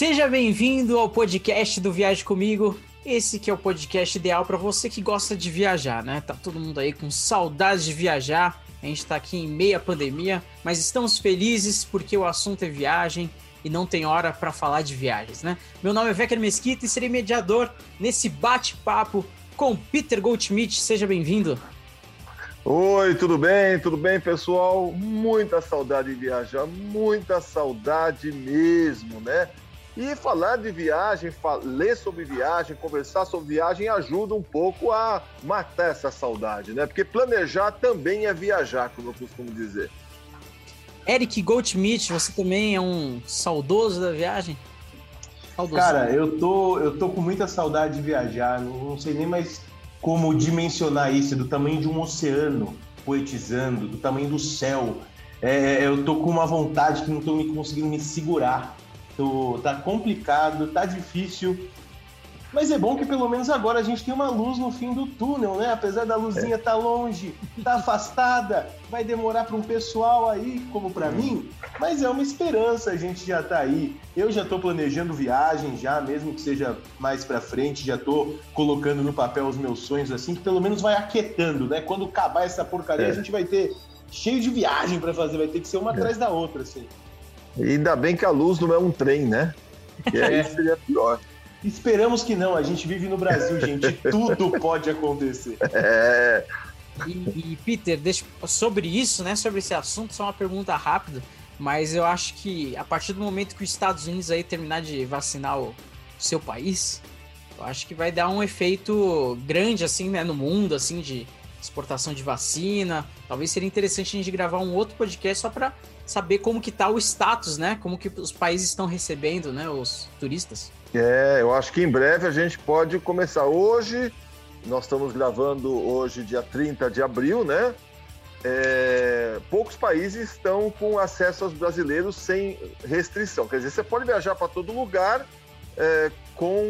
Seja bem-vindo ao podcast do Viagem Comigo. Esse que é o podcast ideal para você que gosta de viajar, né? Tá todo mundo aí com saudades de viajar. A gente tá aqui em meia pandemia, mas estamos felizes porque o assunto é viagem e não tem hora para falar de viagens, né? Meu nome é Vecker Mesquita e serei mediador nesse bate-papo com Peter Goldschmidt. Seja bem-vindo. Oi, tudo bem? Tudo bem, pessoal? Muita saudade de viajar, muita saudade mesmo, né? E falar de viagem, ler sobre viagem, conversar sobre viagem ajuda um pouco a matar essa saudade, né? Porque planejar também é viajar, como eu costumo dizer. Eric Goldschmidt, você também é um saudoso da viagem? Cara, eu tô, eu tô com muita saudade de viajar, não sei nem mais como dimensionar isso, do tamanho de um oceano poetizando, do tamanho do céu. É, eu tô com uma vontade que não tô me conseguindo me segurar. Tá complicado, tá difícil. Mas é bom que pelo menos agora a gente tem uma luz no fim do túnel, né? Apesar da luzinha estar é. tá longe, tá afastada, vai demorar para um pessoal aí, como para mim, mas é uma esperança, a gente já tá aí. Eu já tô planejando viagem já, mesmo que seja mais para frente, já tô colocando no papel os meus sonhos assim, que pelo menos vai aquietando, né? Quando acabar essa porcaria, é. a gente vai ter cheio de viagem para fazer, vai ter que ser uma é. atrás da outra, assim. Ainda bem que a luz não é um trem, né? Que aí é. seria pior. Esperamos que não, a gente vive no Brasil, gente, tudo pode acontecer. É. E, e, Peter, deixa, sobre isso, né, sobre esse assunto, só uma pergunta rápida, mas eu acho que a partir do momento que os Estados Unidos aí terminar de vacinar o seu país, eu acho que vai dar um efeito grande assim, né, no mundo, assim, de exportação de vacina. Talvez seria interessante a gente gravar um outro podcast só para saber como que tá o status, né, como que os países estão recebendo, né, os turistas. É, eu acho que em breve a gente pode começar. Hoje, nós estamos gravando hoje, dia 30 de abril, né? É, poucos países estão com acesso aos brasileiros sem restrição. Quer dizer, você pode viajar para todo lugar é, com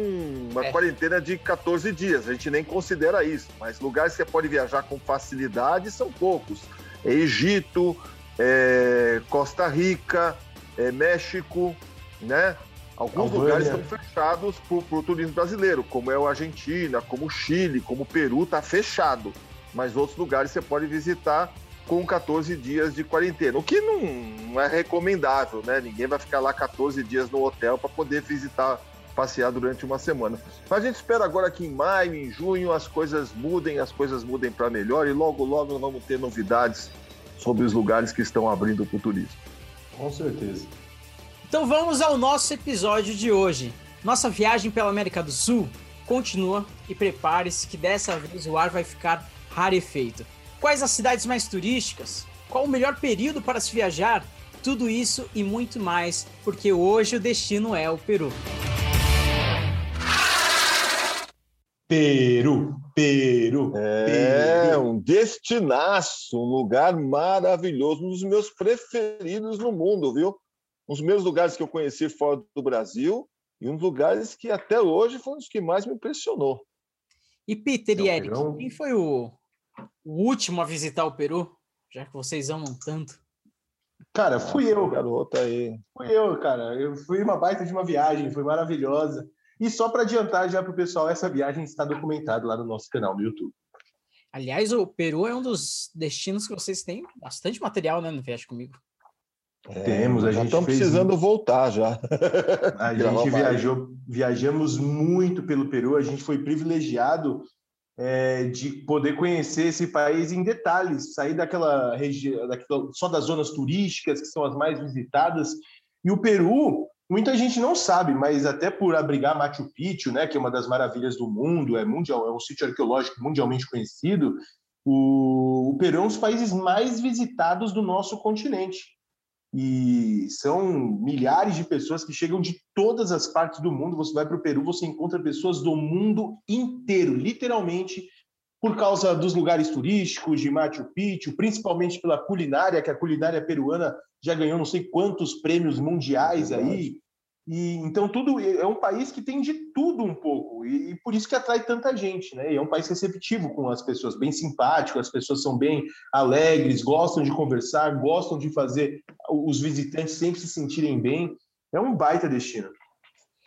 uma é. quarentena de 14 dias. A gente nem considera isso, mas lugares que você pode viajar com facilidade são poucos. Egito, é Costa Rica, é México, né? Alguns lugares estão fechados para o turismo brasileiro, como é o Argentina, como o Chile, como o Peru, está fechado. Mas outros lugares você pode visitar com 14 dias de quarentena, o que não, não é recomendável, né? Ninguém vai ficar lá 14 dias no hotel para poder visitar, passear durante uma semana. Mas a gente espera agora que em maio, em junho, as coisas mudem, as coisas mudem para melhor e logo, logo vamos ter novidades sobre os lugares que estão abrindo para o turismo. Com certeza. Então vamos ao nosso episódio de hoje. Nossa viagem pela América do Sul continua e prepare-se que dessa vez o ar vai ficar rarefeito. Quais as cidades mais turísticas? Qual o melhor período para se viajar? Tudo isso e muito mais, porque hoje o destino é o Peru. Peru, Peru. É, Peru. um destinaço, um lugar maravilhoso, um dos meus preferidos no mundo, viu? um dos meus lugares que eu conheci fora do Brasil e um dos lugares que até hoje foi um dos que mais me impressionou. E Peter e Eric, quem foi o, o, último a visitar o Peru? Já que vocês amam tanto. Cara, fui ah, eu. Garota aí. Fui eu, cara. Eu fui uma baita de uma viagem, foi maravilhosa. E só para adiantar já para o pessoal, essa viagem está documentada lá no nosso canal no YouTube. Aliás, o Peru é um dos destinos que vocês têm bastante material, né, no Viagem Comigo. É, Temos, a gente estamos precisando voltar já. A gente viajou, viajamos muito pelo Peru, a gente foi privilegiado é, de poder conhecer esse país em detalhes, sair daquela região, só das zonas turísticas que são as mais visitadas. E o Peru, muita gente não sabe, mas até por abrigar Machu Picchu, né, que é uma das maravilhas do mundo, é mundial, é um sítio arqueológico mundialmente conhecido. O, o Peru é um dos países mais visitados do nosso continente e são milhares de pessoas que chegam de todas as partes do mundo. Você vai para o Peru, você encontra pessoas do mundo inteiro, literalmente, por causa dos lugares turísticos de Machu Picchu, principalmente pela culinária, que a culinária peruana já ganhou não sei quantos prêmios mundiais aí. E então tudo é um país que tem de tudo um pouco e, e, por isso que atrai tanta gente, né? E é um país receptivo com as pessoas, bem simpático, as pessoas são bem alegres, gostam de conversar, gostam de fazer os visitantes sempre se sentirem bem. É um baita destino.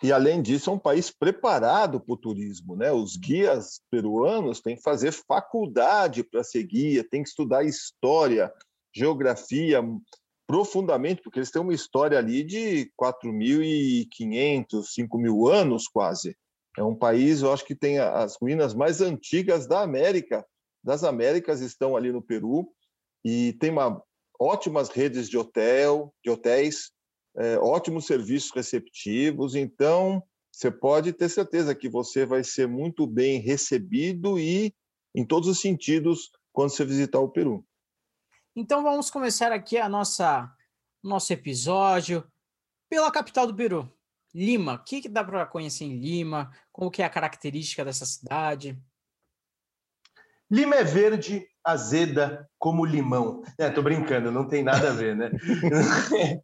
E, além disso, é um país preparado para o turismo. Né? Os guias peruanos têm que fazer faculdade para ser guia, têm que estudar história, geografia profundamente, porque eles têm uma história ali de 4.500, 5.000 anos quase. É um país, eu acho que tem as ruínas mais antigas da América. Das Américas estão ali no Peru e tem uma, ótimas redes de hotel, de hotéis, é, ótimos serviços receptivos. Então, você pode ter certeza que você vai ser muito bem recebido e em todos os sentidos quando você visitar o Peru. Então vamos começar aqui a nossa nosso episódio pela capital do Peru, Lima. O que, que dá para conhecer em Lima? Como que é a característica dessa cidade? Lima é verde, azeda como limão. É, tô brincando, não tem nada a ver, né?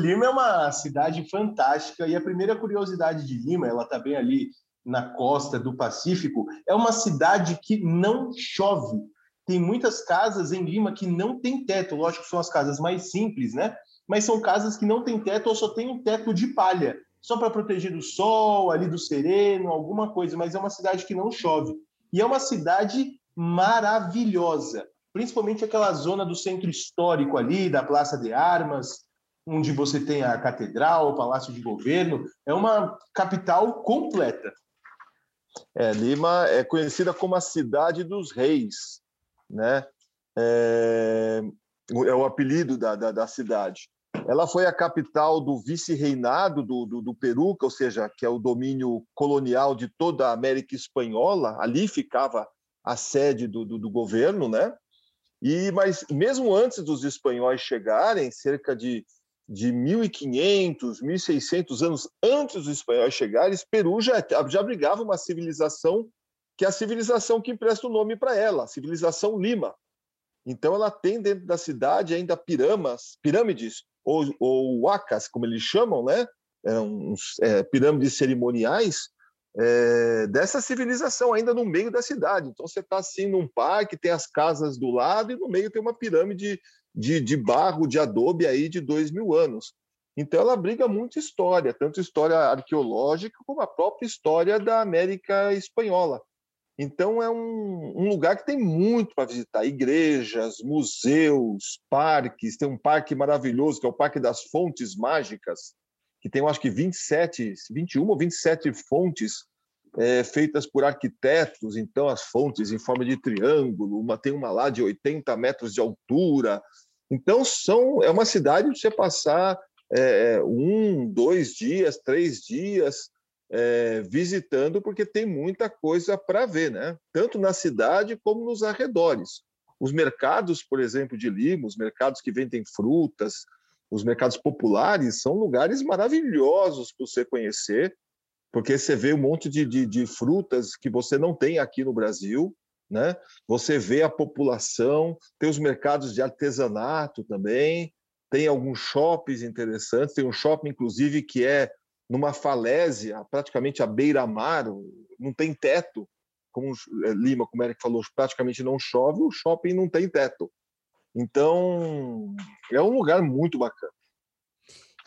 Lima é uma cidade fantástica e a primeira curiosidade de Lima, ela tá bem ali na costa do Pacífico, é uma cidade que não chove. Tem muitas casas em Lima que não tem teto, lógico que são as casas mais simples, né? Mas são casas que não têm teto ou só tem um teto de palha, só para proteger do sol, ali do sereno, alguma coisa, mas é uma cidade que não chove. E é uma cidade maravilhosa, principalmente aquela zona do centro histórico ali, da Praça de Armas, onde você tem a catedral, o Palácio de Governo, é uma capital completa. É, Lima é conhecida como a cidade dos reis, né? É, é o apelido da, da, da, cidade. Ela foi a capital do vice-reinado do, do, do Peru, ou seja, que é o domínio colonial de toda a América Espanhola. Ali ficava a sede do, do, do governo, né? E mas mesmo antes dos espanhóis chegarem, cerca de de 1500, 1600 anos antes dos espanhóis chegarem, Peru já, já abrigava uma civilização que é a civilização que empresta o nome para ela, a civilização Lima. Então ela tem dentro da cidade ainda piramas, pirâmides ou, ou wacas, como eles chamam, né? Eram é, pirâmides cerimoniais é, dessa civilização ainda no meio da cidade. Então você está assim num parque, tem as casas do lado e no meio tem uma pirâmide de, de barro, de adobe aí de dois mil anos. Então ela abriga muita história, tanto história arqueológica como a própria história da América espanhola. Então é um, um lugar que tem muito para visitar: igrejas, museus, parques. Tem um parque maravilhoso que é o Parque das Fontes Mágicas, que tem, acho que 27, 21 ou 27 fontes é, feitas por arquitetos, então as fontes em forma de triângulo, uma tem uma lá de 80 metros de altura. Então são é uma cidade de você passar é, um, dois dias, três dias é, visitando, porque tem muita coisa para ver, né? Tanto na cidade como nos arredores. Os mercados, por exemplo, de Lima, os mercados que vendem frutas, os mercados populares são lugares maravilhosos para você conhecer, porque você vê um monte de, de, de, frutas que você não tem aqui no Brasil, né? Você vê a população, tem os mercados de artesanato também, tem alguns shoppings interessantes, tem um shopping, inclusive, que é numa falésia, praticamente à beira-mar, não tem teto, como é, Lima, como o Eric falou, praticamente não chove, o shopping não tem teto. Então, é um lugar muito bacana.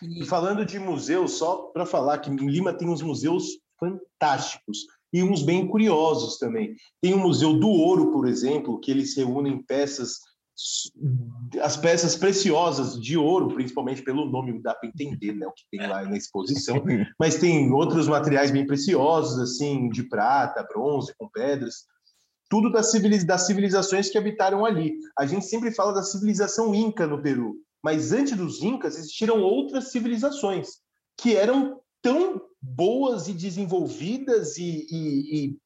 E falando de museus, só para falar que Lima tem uns museus fantásticos e uns bem curiosos também. Tem o Museu do Ouro, por exemplo, que eles reúnem peças as peças preciosas de ouro, principalmente pelo nome, dá para entender né, o que tem lá na exposição, mas tem outros materiais bem preciosos, assim, de prata, bronze, com pedras tudo das, civilizações que habitaram ali. A gente sempre fala da civilização inca no Peru, mas antes dos incas existiram outras civilizações que eram tão boas e desenvolvidas e, e, e,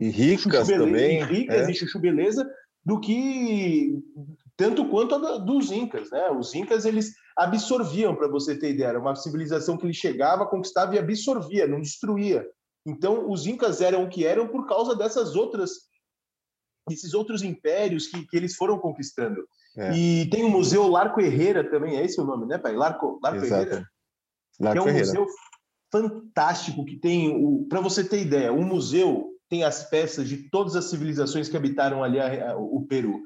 e ricas também, ricas é. e chuchu beleza do que tanto quanto a dos incas, né? Os incas eles absorviam, para você ter ideia, era uma civilização que ele chegava, conquistava e absorvia, não destruía. Então, os incas eram o que eram por causa dessas outras esses outros impérios que, que eles foram conquistando. É. E tem o Museu Larco Herrera também, é esse o nome, né, pai? Larco, Larco Herrera. Larco que é um Herrera. museu fantástico que tem, para você ter ideia, o museu tem as peças de todas as civilizações que habitaram ali a, a, o Peru.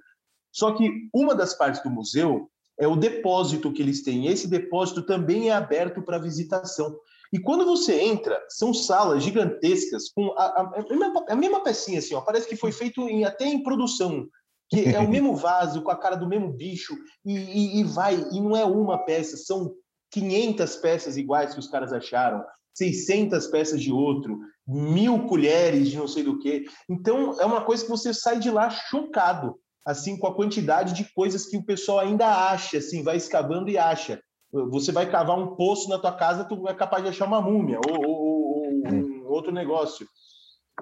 Só que uma das partes do museu é o depósito que eles têm. Esse depósito também é aberto para visitação. E quando você entra, são salas gigantescas com a, a, a, mesma, pecinha, assim, ó, parece que foi feito em, até em produção, que é o mesmo vaso, com a cara do mesmo bicho, e, e, e vai, e não é uma peça, são 500 peças iguais que os caras acharam, 600 peças de outro, mil colheres de não sei do que. Então, é uma coisa que você sai de lá chocado, assim, com a quantidade de coisas que o pessoal ainda acha, assim, vai escavando e acha. Você vai cavar um poço na tua casa, tu é capaz de achar uma múmia ou, ou, ou um outro negócio.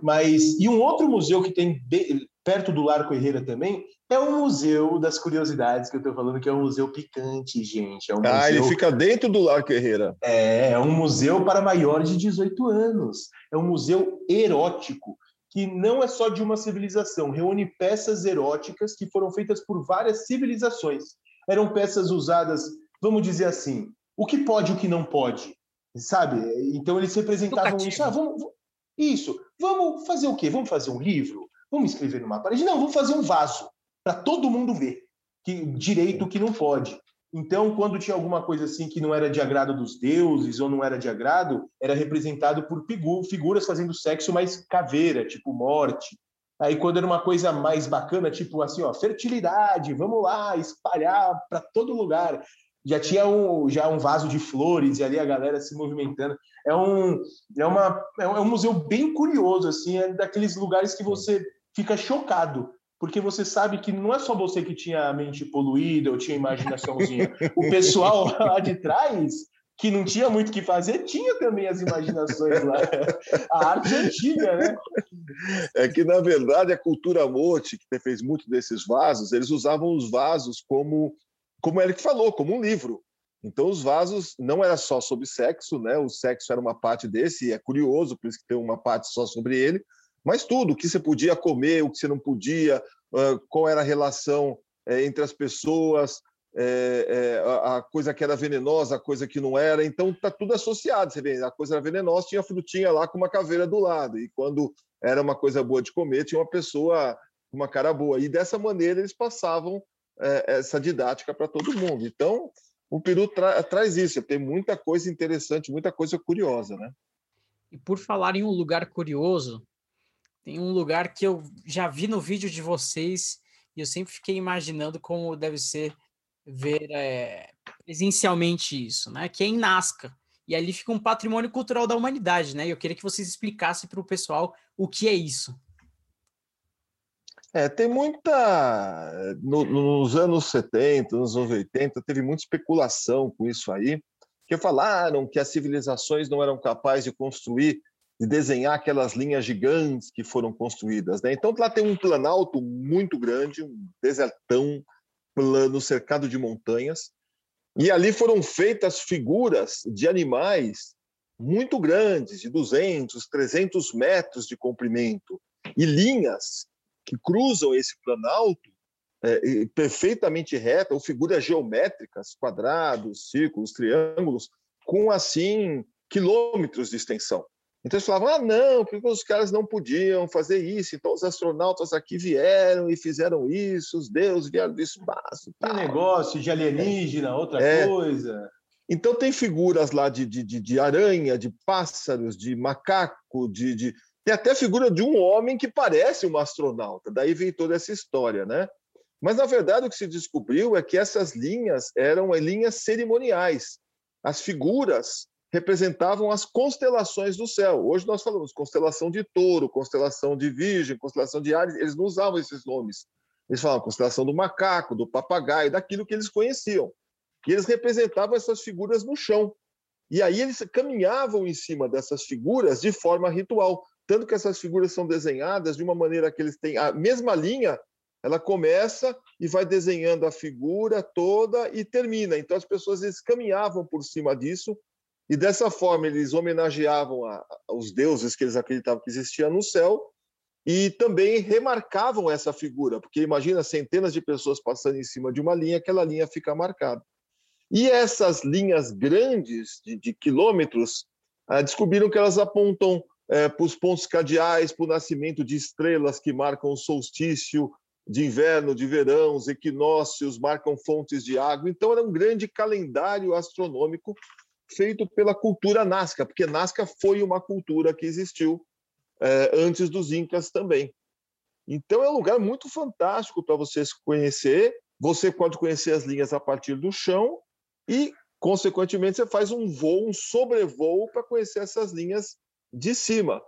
Mas e um outro museu que tem perto do Larco Herrera também é o Museu das Curiosidades que eu estou falando, que é um museu picante, gente. É um ah, museu... ele fica dentro do Larco Herrera. É, é um museu para maiores de 18 anos. É um museu erótico que não é só de uma civilização, reúne peças eróticas que foram feitas por várias civilizações. Eram peças usadas vamos dizer assim, o que pode e o que não pode, sabe? Então eles representavam isso. Ah, vamos, isso. Vamos fazer o quê? Vamos fazer um livro? Vamos escrever numa parede? Não, vamos fazer um vaso para todo mundo ver que direito que não pode. Então, quando tinha alguma coisa assim que não era de agrado dos deuses ou não era de agrado, era representado por figuras fazendo sexo mais caveira, tipo morte. Aí, quando era uma coisa mais bacana, tipo assim, ó, fertilidade, vamos lá, espalhar para todo lugar já tinha um, já um vaso de flores e ali a galera se movimentando. É um, é uma, é um museu bem curioso, assim, é daqueles lugares que você fica chocado, porque você sabe que não é só você que tinha a mente poluída ou tinha imaginaçãozinha. o pessoal lá de trás, que não tinha muito o que fazer, tinha também as imaginações lá. A arte antiga, né? É que, na verdade, a cultura mote, que fez muito desses vasos, eles usavam os vasos como como ele falou, como um livro. Então, os vasos não era só sobre sexo, né? O sexo era uma parte desse, e é curioso, por isso que tem uma parte só sobre ele, mas tudo, o que você podia comer, o que você não podia, qual era a relação é, entre as pessoas, é, é, a coisa que era venenosa, a coisa que não era. Então, está tudo associado. Você vê, a coisa era venenosa, tinha frutinha lá com uma caveira do lado, e quando era uma coisa boa de comer, tinha uma pessoa com uma cara boa. E dessa maneira eles passavam essa didática para todo mundo. Então, o Peru tra traz isso, tem muita coisa interessante, muita coisa curiosa, né? E por falar em um lugar curioso, tem um lugar que eu já vi no vídeo de vocês e eu sempre fiquei imaginando como deve ser ver é, presencialmente isso, né? Que é em Nazca. E ali fica um patrimônio cultural da humanidade, né? Eu queria que vocês explicassem para o pessoal o que é isso. É, tem muita. No, nos anos 70, nos anos 80, teve muita especulação com isso aí, que falaram que as civilizações não eram capazes de construir, de desenhar aquelas linhas gigantes que foram construídas. Né? Então, lá tem um planalto muito grande, um desertão plano cercado de montanhas, e ali foram feitas figuras de animais muito grandes, de 200, 300 metros de comprimento, e linhas que cruzam esse planalto é, perfeitamente reta, ou figuras geométricas, quadrados, círculos, triângulos, com assim quilômetros de extensão. Então eles falavam: ah, não, porque os caras não podiam fazer isso. Então os astronautas aqui vieram e fizeram isso, os deuses vieram do espaço. Que negócio de alienígena, outra é. coisa. Então tem figuras lá de, de, de, aranha, de pássaros, de macaco, de, de, tem até a figura de um homem que parece um astronauta, daí vem toda essa história, né? Mas, na verdade, o que se descobriu é que essas linhas eram linhas cerimoniais. As figuras representavam as constelações do céu. Hoje nós falamos constelação de touro, constelação de virgem, constelação de Ares, eles não usavam esses nomes. Eles falavam constelação do macaco, do papagaio, daquilo que eles conheciam. E eles representavam essas figuras no chão. E aí eles caminhavam em cima dessas figuras de forma ritual. Tanto que essas figuras são desenhadas de uma maneira que eles têm a mesma linha, ela começa e vai desenhando a figura toda e termina. Então as pessoas eles caminhavam por cima disso e dessa forma eles homenageavam a, os deuses que eles acreditavam que existiam no céu e também remarcavam essa figura, porque imagina centenas de pessoas passando em cima de uma linha, aquela linha fica marcada. E essas linhas grandes de, de quilômetros ah, descobriram que elas apontam é, para os pontos cardeais, para o nascimento de estrelas que marcam o solstício de inverno, de verão, os equinócios marcam fontes de água. Então, era um grande calendário astronômico feito pela cultura Nazca, porque Nazca foi uma cultura que existiu é, antes dos Incas também. Então é um lugar muito fantástico para você conhecer. Você pode conhecer as linhas a partir do chão e, consequentemente, você faz um voo, um sobrevoo para conhecer essas linhas de cima.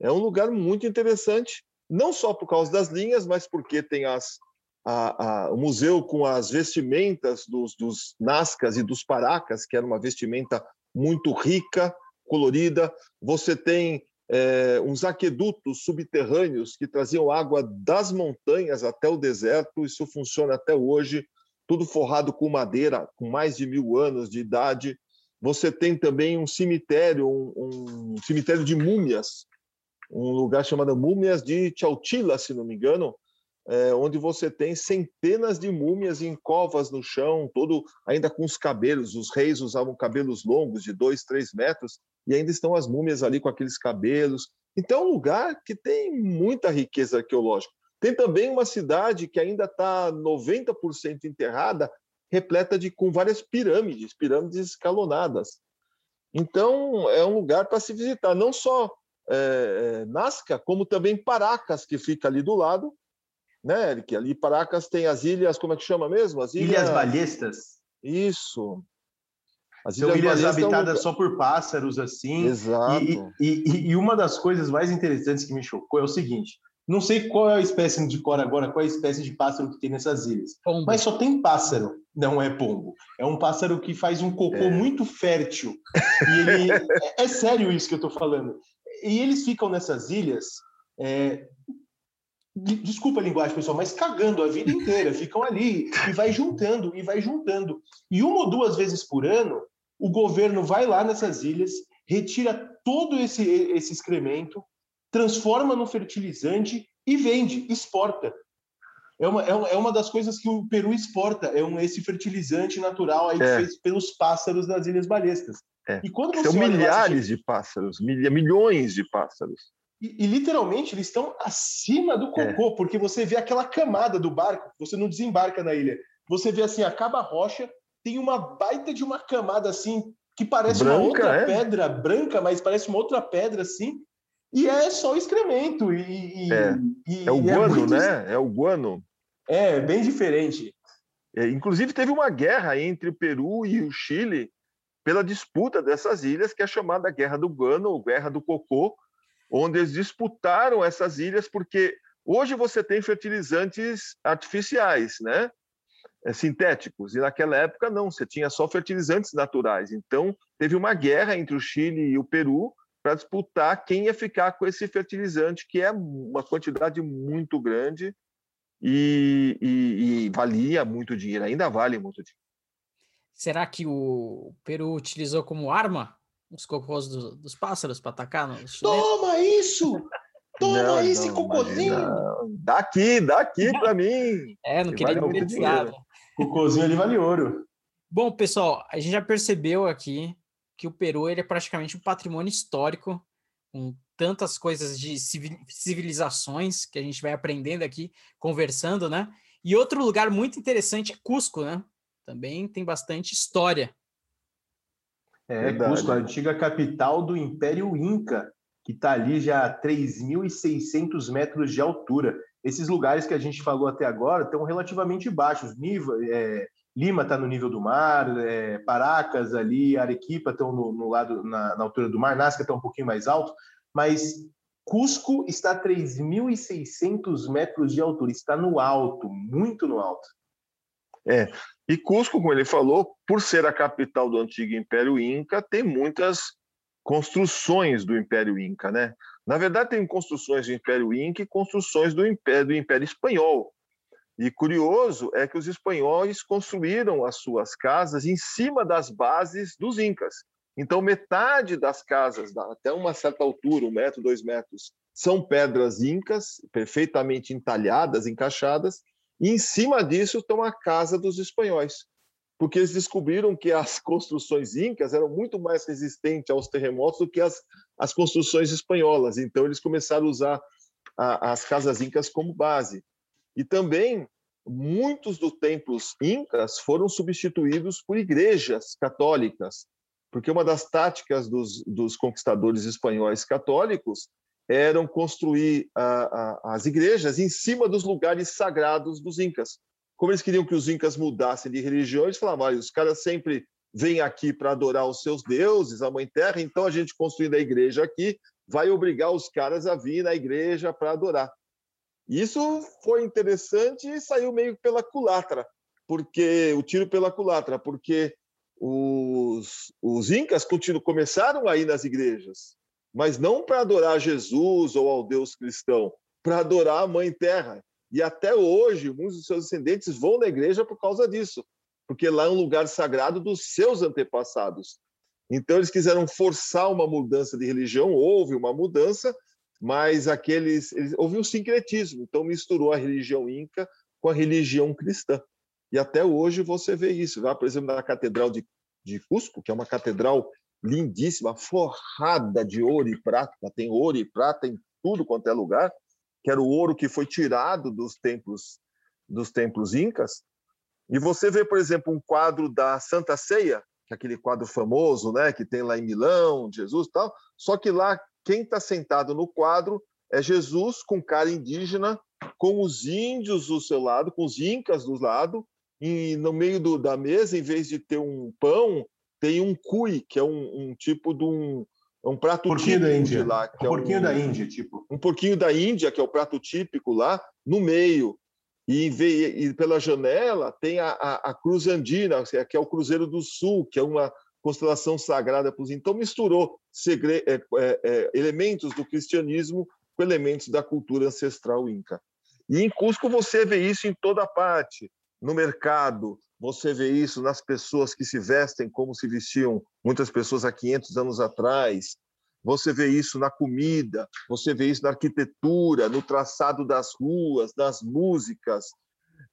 É um lugar muito interessante, não só por causa das linhas, mas porque tem as, a, a, o museu com as vestimentas dos, dos Nazcas e dos Paracas, que era uma vestimenta muito rica, colorida. Você tem é, uns aquedutos subterrâneos que traziam água das montanhas até o deserto. Isso funciona até hoje, tudo forrado com madeira, com mais de mil anos de idade. Você tem também um cemitério, um, um cemitério de múmias, um lugar chamado Múmias de Chautila, se não me engano, é, onde você tem centenas de múmias em covas no chão, todo ainda com os cabelos. Os reis usavam cabelos longos de dois, três metros e ainda estão as múmias ali com aqueles cabelos. Então, é um lugar que tem muita riqueza arqueológica. Tem também uma cidade que ainda está 90% enterrada, repleta de com várias pirâmides, pirâmides escalonadas. Então, é um lugar para se visitar, não só é, Nazca, como também Paracas, que fica ali do lado, né, Eric? Ali Paracas tem as ilhas, como é que chama mesmo? As ilhas, ilhas Balestas. Isso. As São ilhas, ilhas habitadas é um... só por pássaros, assim. Exato. E, e, e, uma das coisas mais interessantes que me chocou é o seguinte: não sei qual é a espécie de cor agora, qual é a espécie de pássaro que tem nessas ilhas, pombo. mas só tem pássaro. Não é pombo. É um pássaro que faz um cocô é. muito fértil. E ele... é, é sério isso que eu estou falando. E eles ficam nessas ilhas é, desculpa a linguagem, pessoal, mas cagando a vida inteira, ficam ali e vai juntando e vai juntando. E uma ou duas vezes por ano, o governo vai lá nessas ilhas, retira todo esse, esse excremento, transforma no fertilizante e vende, exporta. É uma, é uma, é uma das coisas que o Peru exporta, é um, esse fertilizante natural aí é. feito pelos pássaros das Ilhas Balestas. É. E quando São milhares de pássaros, milhões de pássaros. E, e, literalmente eles estão acima do é. cocô, é. porque você vê aquela camada do barco, você não desembarca na ilha. Você vê assim, acaba a rocha, tem uma baita de uma camada assim, que parece branca, uma outra é? pedra branca, mas parece uma outra pedra assim, e é só excremento. E, é. e é o é guano, muito... né? É o guano. É, bem diferente. É, inclusive, teve uma guerra entre o Peru e o Chile pela disputa dessas ilhas, que é chamada Guerra do Guano, ou Guerra do Cocô, onde eles disputaram essas ilhas, porque hoje você tem fertilizantes artificiais, né? É, sintéticos, e naquela época não, você tinha só fertilizantes naturais. Então, teve uma guerra entre o Chile e o Peru para disputar quem ia ficar com esse fertilizante, que é uma quantidade muito grande e, e, e valia muito dinheiro, ainda vale muito dinheiro. Será que o Peru utilizou como arma os cocôs do, dos pássaros para atacar? No Toma isso! Toma não, esse não, cocôzinho! Daqui, daqui para mim! É, não queria vale muito Cocôzinho ali vale ouro. Bom, pessoal, a gente já percebeu aqui que o Peru ele é praticamente um patrimônio histórico, com tantas coisas de civilizações que a gente vai aprendendo aqui, conversando, né? E outro lugar muito interessante é Cusco, né? Também tem bastante história. É, Verdade. Cusco, a antiga capital do Império Inca, que está ali já a 3.600 metros de altura. Esses lugares que a gente falou até agora estão relativamente baixos. É, Lima está no nível do mar, é, Paracas ali, Arequipa estão no, no lado na, na, altura do mar, Nazca está um pouquinho mais alto, mas Cusco está a 3.600 metros de altura, está no alto, muito no alto. É, e Cusco, como ele falou, por ser a capital do antigo Império Inca, tem muitas construções do Império Inca, né? Na verdade, tem construções do Império Inca e construções do Império, do Império Espanhol. E curioso é que os espanhóis construíram as suas casas em cima das bases dos incas. Então, metade das casas, até uma certa altura, um metro, dois metros, são pedras incas, perfeitamente entalhadas, encaixadas, e em cima disso estão a casa dos espanhóis, porque eles descobriram que as construções incas eram muito mais resistentes aos terremotos do que as, as construções espanholas. Então, eles começaram a usar a, as casas incas como base. E também muitos dos templos incas foram substituídos por igrejas católicas. porque uma das táticas dos, dos conquistadores espanhóis católicos eram construir a, a, as igrejas em cima dos lugares sagrados dos incas. Como eles queriam que os incas mudassem de religião, eles falavam: ah, os caras sempre vêm aqui para adorar os seus deuses, a Mãe Terra, então a gente construindo a igreja aqui vai obrigar os caras a vir na igreja para adorar. Isso foi interessante e saiu meio pela culatra, porque o tiro pela culatra, porque os, os incas continuam, começaram a ir nas igrejas, mas não para adorar Jesus ou ao Deus cristão, para adorar a Mãe Terra. E até hoje, muitos dos seus descendentes vão na igreja por causa disso, porque lá é um lugar sagrado dos seus antepassados. Então, eles quiseram forçar uma mudança de religião, houve uma mudança, mas aqueles eles, houve um sincretismo, então misturou a religião inca com a religião cristã. E até hoje você vê isso. Lá, por exemplo, na Catedral de, de Cusco, que é uma catedral lindíssima, forrada de ouro e prata, tem ouro e prata em tudo quanto é lugar, que era o ouro que foi tirado dos templos dos templos incas. E você vê, por exemplo, um quadro da Santa Ceia, é aquele quadro famoso, né, que tem lá em Milão, Jesus e tal. Só que lá quem está sentado no quadro é Jesus com cara indígena, com os índios do seu lado, com os incas do lado, e no meio do, da mesa, em vez de ter um pão, tem um cui, que é um, um tipo de um, um prato porquinho típico da Índia. lá. Que um é porquinho um, da Índia, tipo. Um porquinho da Índia, que é o prato típico lá, no meio. E, e pela janela tem a, a, a, Cruz Andina, que é o Cruzeiro do Sul, que é uma constelação sagrada para os. Então, misturou segre... é, é, é, elementos do cristianismo com elementos da cultura ancestral inca. E em Cusco você vê isso em toda parte. No mercado, você vê isso nas pessoas que se vestem como se vestiam muitas pessoas há 500 anos atrás você vê isso na comida, você vê isso na arquitetura, no traçado das ruas, das músicas.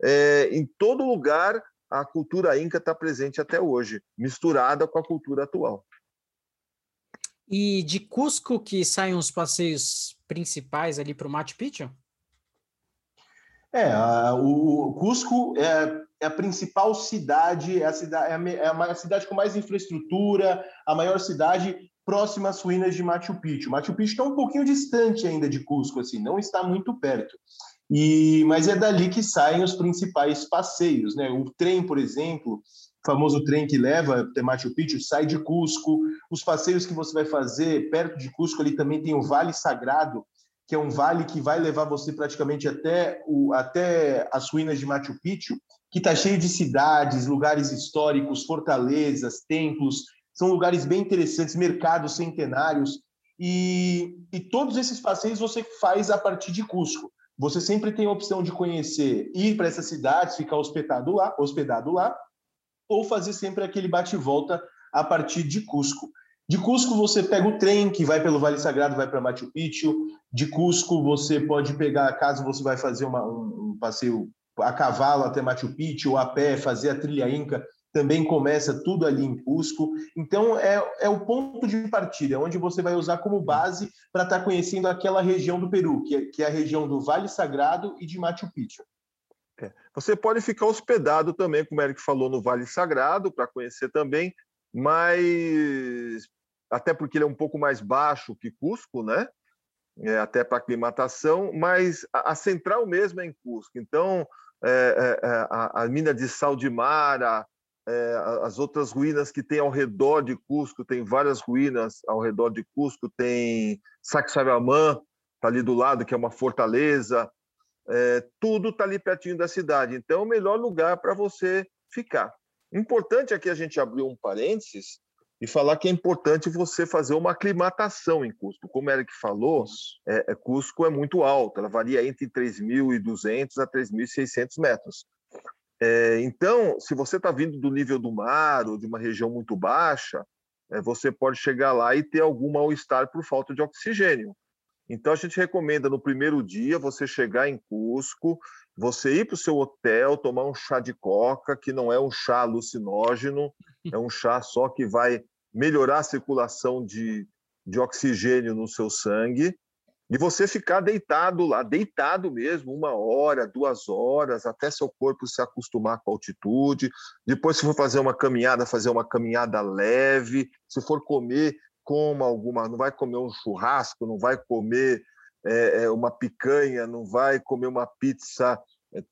É, em todo lugar, a cultura inca está presente até hoje, misturada com a cultura atual. E de Cusco que saem os passeios principais ali para o Machu Picchu? É, a, o Cusco é, é, a principal cidade, é a cidade, é a, é a cidade com mais infraestrutura, a maior cidade próximas ruínas de Machu Picchu. Machu Picchu está um pouquinho distante ainda de Cusco, assim, não está muito perto. E mas é dali que saem os principais passeios, né? O trem, por exemplo, o famoso trem que leva até Machu Picchu sai de Cusco. Os passeios que você vai fazer perto de Cusco ali também tem o Vale Sagrado, que é um vale que vai levar você praticamente até o até as ruínas de Machu Picchu, que está cheio de cidades, lugares históricos, fortalezas, templos, são lugares bem interessantes, mercados centenários, e, e todos esses passeios você faz a partir de Cusco. Você sempre tem a opção de conhecer, ir para essas cidades, ficar hospedado lá, hospedado lá, ou fazer sempre aquele bate-volta a partir de Cusco. De Cusco você pega o trem que vai pelo Vale Sagrado, vai para Machu Picchu. De Cusco você pode pegar, caso você vai fazer uma, um, um passeio a cavalo até Machu Picchu, ou a pé, fazer a trilha Inca, também começa tudo ali em Cusco. Então, é, é o ponto de partida, onde você vai usar como base para estar tá conhecendo aquela região do Peru, que é, que é a região do Vale Sagrado e de Machu Picchu. É. Você pode ficar hospedado também, como o Eric falou, no Vale Sagrado, para conhecer também, mas até porque ele é um pouco mais baixo que Cusco, né? É, até para aclimatação, mas a, a, central mesmo é em Cusco. Então, é, é, é a, a, mina de sal de mar, a, é, as outras ruínas que tem ao redor de Cusco, tem várias ruínas ao redor de Cusco, tem Sacsayhuamán, está ali do lado, que é uma fortaleza, é, tudo está ali pertinho da cidade. Então, é o melhor lugar para você ficar. Importante aqui a gente abrir um parênteses e falar que é importante você fazer uma aclimatação em Cusco. Como o Eric falou, é, é, Cusco é muito alto, ela varia entre 3.200 a 3.600 metros. É, então, se você está vindo do nível do mar ou de uma região muito baixa, é, você pode chegar lá e ter algum mal-estar por falta de oxigênio. Então, a gente recomenda no primeiro dia você chegar em Cusco, você ir para o seu hotel, tomar um chá de coca, que não é um chá alucinógeno, é um chá só que vai melhorar a circulação de, de oxigênio no seu sangue. E você ficar deitado lá, deitado mesmo, uma hora, duas horas, até seu corpo se acostumar com a altitude. Depois, se for fazer uma caminhada, fazer uma caminhada leve. Se for comer, coma alguma. Não vai comer um churrasco, não vai comer é, uma picanha, não vai comer uma pizza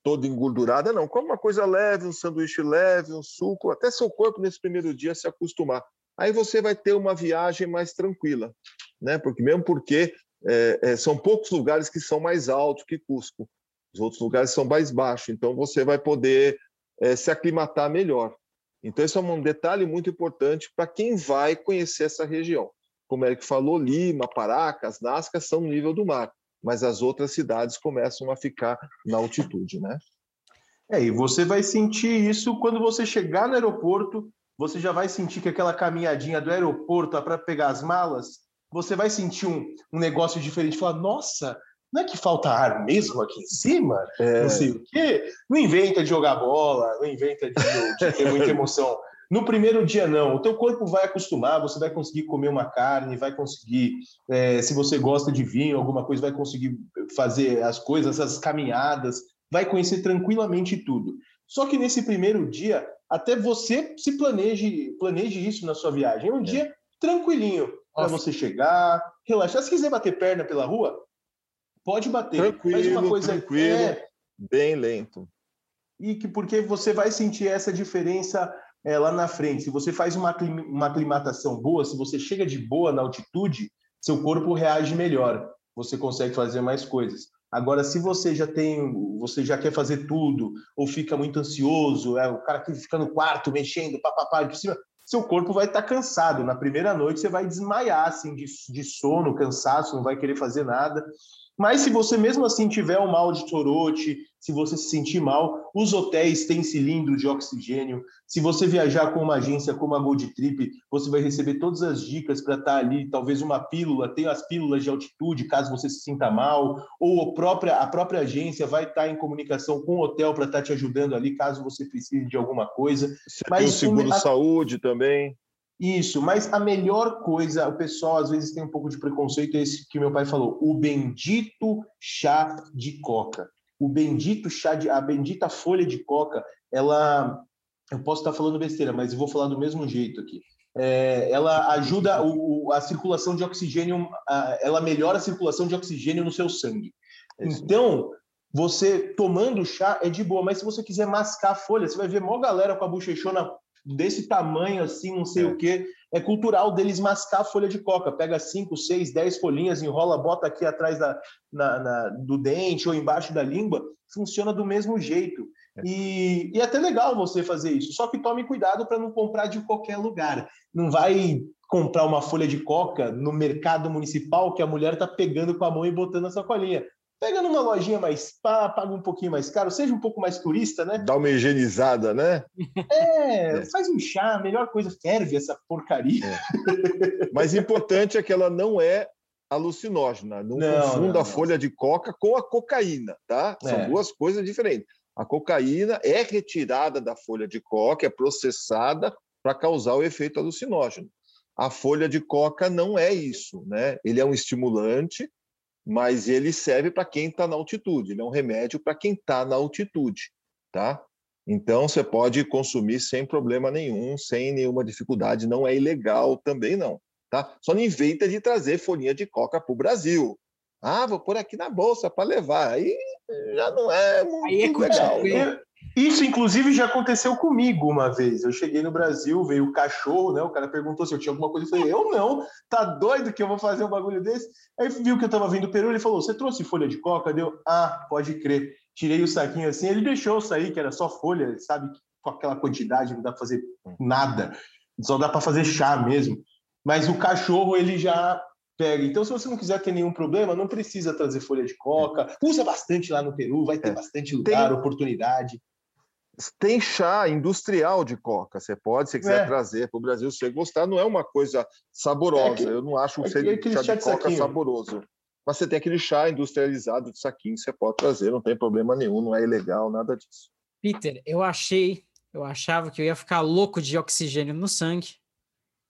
toda engordurada, não. Come uma coisa leve, um sanduíche leve, um suco, até seu corpo nesse primeiro dia se acostumar. Aí você vai ter uma viagem mais tranquila, né? Porque mesmo porque é, é, são poucos lugares que são mais altos que Cusco. Os outros lugares são mais baixos, então você vai poder é, se aclimatar melhor. Então, esse é um detalhe muito importante para quem vai conhecer essa região. Como o Eric falou, Lima, Paracas, Nazca são no nível do mar, mas as outras cidades começam a ficar na altitude, né? É, e você vai sentir isso quando você chegar no aeroporto, você já vai sentir que aquela caminhadinha do aeroporto para pegar as malas você vai sentir um, um negócio diferente, falar, nossa, não é que falta ar mesmo aqui em cima? É. Não sei o quê. Não inventa de jogar bola, não inventa de, de ter muita emoção. No primeiro dia, não. O teu corpo vai acostumar, você vai conseguir comer uma carne, vai conseguir, é, se você gosta de vinho, alguma coisa, vai conseguir fazer as coisas, as caminhadas, vai conhecer tranquilamente tudo. Só que nesse primeiro dia, até você se planeje, planeje isso na sua viagem. É um é. dia tranquilinho para você chegar, relaxar. Se quiser bater perna pela rua, pode bater. Tranquilo, Mas uma coisa tranquilo, é... bem lento. E que porque você vai sentir essa diferença é, lá na frente. Se você faz uma, uma aclimatação boa, se você chega de boa na altitude, seu corpo reage melhor. Você consegue fazer mais coisas. Agora, se você já tem, você já quer fazer tudo, ou fica muito ansioso, é o cara que fica no quarto mexendo, papapá, de cima, seu corpo vai estar tá cansado. Na primeira noite você vai desmaiar assim, de, de sono, cansaço, não vai querer fazer nada. Mas se você mesmo assim tiver um mal de torote, se você se sentir mal, os hotéis têm cilindro de oxigênio. Se você viajar com uma agência como a Gold Trip, você vai receber todas as dicas para estar tá ali, talvez uma pílula, tem as pílulas de altitude, caso você se sinta mal, ou a própria, a própria agência vai estar tá em comunicação com o hotel para estar te ajudando ali, caso você precise de alguma coisa. Você Mas tem o seguro a... saúde também. Isso, mas a melhor coisa, o pessoal às vezes tem um pouco de preconceito, é esse que meu pai falou, o bendito chá de coca. O bendito chá de, a bendita folha de coca, ela, eu posso estar falando besteira, mas vou falar do mesmo jeito aqui. É, ela ajuda o, a circulação de oxigênio, a, ela melhora a circulação de oxigênio no seu sangue. É então, você tomando chá é de boa, mas se você quiser mascar a folha, você vai ver mó galera com a bochechona desse tamanho assim, não sei é. o quê. É cultural deles mascar a folha de coca. Pega cinco, seis, dez folhinhas, enrola, bota aqui atrás da, na, na, do dente ou embaixo da língua. Funciona do mesmo jeito. É. E, e é até legal você fazer isso. Só que tome cuidado para não comprar de qualquer lugar. Não vai comprar uma folha de coca no mercado municipal que a mulher está pegando com a mão e botando na sacolinha. Pega numa lojinha mais pá, paga um pouquinho mais caro, seja um pouco mais turista, né? Dá uma higienizada, né? É, é. faz um chá, melhor coisa, ferve essa porcaria. É. Mas importante é que ela não é alucinógena. Não, não confunda não, a folha de coca com a cocaína, tá? São é. duas coisas diferentes. A cocaína é retirada da folha de coca, é processada para causar o efeito alucinógeno. A folha de coca não é isso, né? Ele é um estimulante mas ele serve para quem está na altitude, ele é um remédio para quem está na altitude, tá? Então você pode consumir sem problema nenhum, sem nenhuma dificuldade, não é ilegal também não, tá? Só não inventa de trazer folhinha de coca para o Brasil. Ah, vou pôr aqui na bolsa para levar. Aí já não é muito Aí é legal. Né? Isso, inclusive, já aconteceu comigo uma vez. Eu cheguei no Brasil, veio o cachorro, né? O cara perguntou se eu tinha alguma coisa. Eu falei, eu não. Tá doido que eu vou fazer um bagulho desse? Aí viu que eu tava vindo do Peru, ele falou, você trouxe folha de coca? Deu, ah, pode crer. Tirei o saquinho assim, ele deixou sair, que era só folha, sabe? Com aquela quantidade não dá pra fazer nada. Só dá para fazer chá mesmo. Mas o cachorro, ele já pega. Então, se você não quiser ter nenhum problema, não precisa trazer folha de coca. Usa bastante lá no Peru, vai ter é. bastante lugar, Tem... oportunidade. Tem chá industrial de coca, você pode, se quiser é. trazer para o Brasil, se você gostar, não é uma coisa saborosa. É que, eu não acho o é chá, chá de coca saquinho. saboroso. Mas você tem aquele chá industrializado de saquinho, você pode trazer, não tem problema nenhum, não é ilegal, nada disso. Peter, eu achei, eu achava que eu ia ficar louco de oxigênio no sangue.